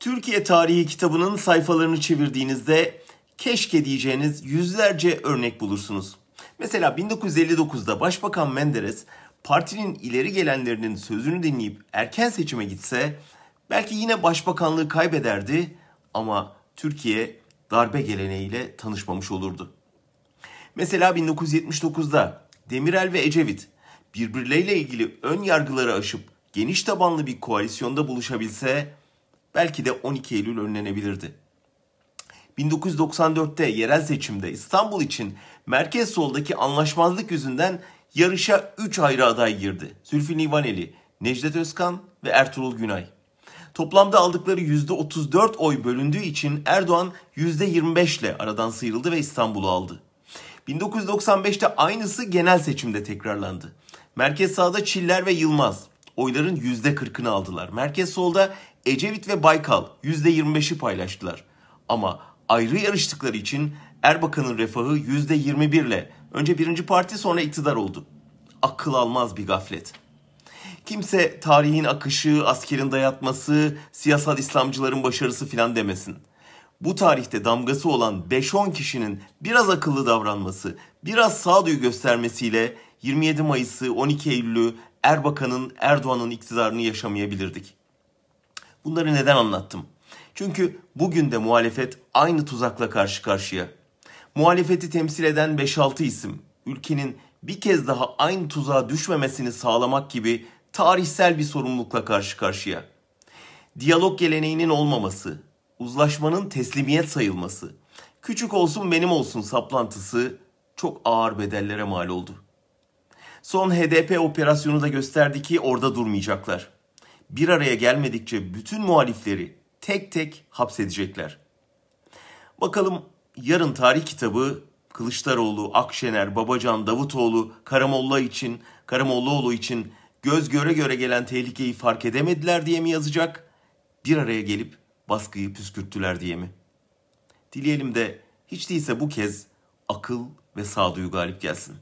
Türkiye Tarihi kitabının sayfalarını çevirdiğinizde keşke diyeceğiniz yüzlerce örnek bulursunuz. Mesela 1959'da Başbakan Menderes partinin ileri gelenlerinin sözünü dinleyip erken seçime gitse belki yine başbakanlığı kaybederdi ama Türkiye darbe geleneğiyle tanışmamış olurdu. Mesela 1979'da Demirel ve Ecevit birbirleriyle ilgili ön yargıları aşıp geniş tabanlı bir koalisyonda buluşabilse belki de 12 Eylül önlenebilirdi. 1994'te yerel seçimde İstanbul için merkez soldaki anlaşmazlık yüzünden yarışa 3 ayrı aday girdi. Zülfü Livaneli, Necdet Özkan ve Ertuğrul Günay. Toplamda aldıkları %34 oy bölündüğü için Erdoğan %25 ile aradan sıyrıldı ve İstanbul'u aldı. 1995'te aynısı genel seçimde tekrarlandı. Merkez sağda Çiller ve Yılmaz oyların %40'ını aldılar. Merkez solda Ecevit ve Baykal %25'i paylaştılar. Ama ayrı yarıştıkları için Erbakan'ın refahı %21 ile önce birinci parti sonra iktidar oldu. Akıl almaz bir gaflet. Kimse tarihin akışı, askerin dayatması, siyasal İslamcıların başarısı filan demesin. Bu tarihte damgası olan 5-10 kişinin biraz akıllı davranması, biraz sağduyu göstermesiyle 27 Mayıs'ı, 12 Eylül'ü Erbakan'ın, Erdoğan'ın iktidarını yaşamayabilirdik. Bunları neden anlattım? Çünkü bugün de muhalefet aynı tuzakla karşı karşıya. Muhalefeti temsil eden 5-6 isim ülkenin bir kez daha aynı tuzağa düşmemesini sağlamak gibi tarihsel bir sorumlulukla karşı karşıya. Diyalog geleneğinin olmaması, uzlaşmanın teslimiyet sayılması, küçük olsun benim olsun saplantısı çok ağır bedellere mal oldu. Son HDP operasyonu da gösterdi ki orada durmayacaklar. Bir araya gelmedikçe bütün muhalifleri tek tek hapsedecekler. Bakalım yarın tarih kitabı Kılıçdaroğlu, Akşener, Babacan, Davutoğlu, Karamolla için, Karamollaoğlu için göz göre göre gelen tehlikeyi fark edemediler diye mi yazacak? Bir araya gelip baskıyı püskürttüler diye mi? Dileyelim de hiç değilse bu kez akıl ve sağduyu galip gelsin.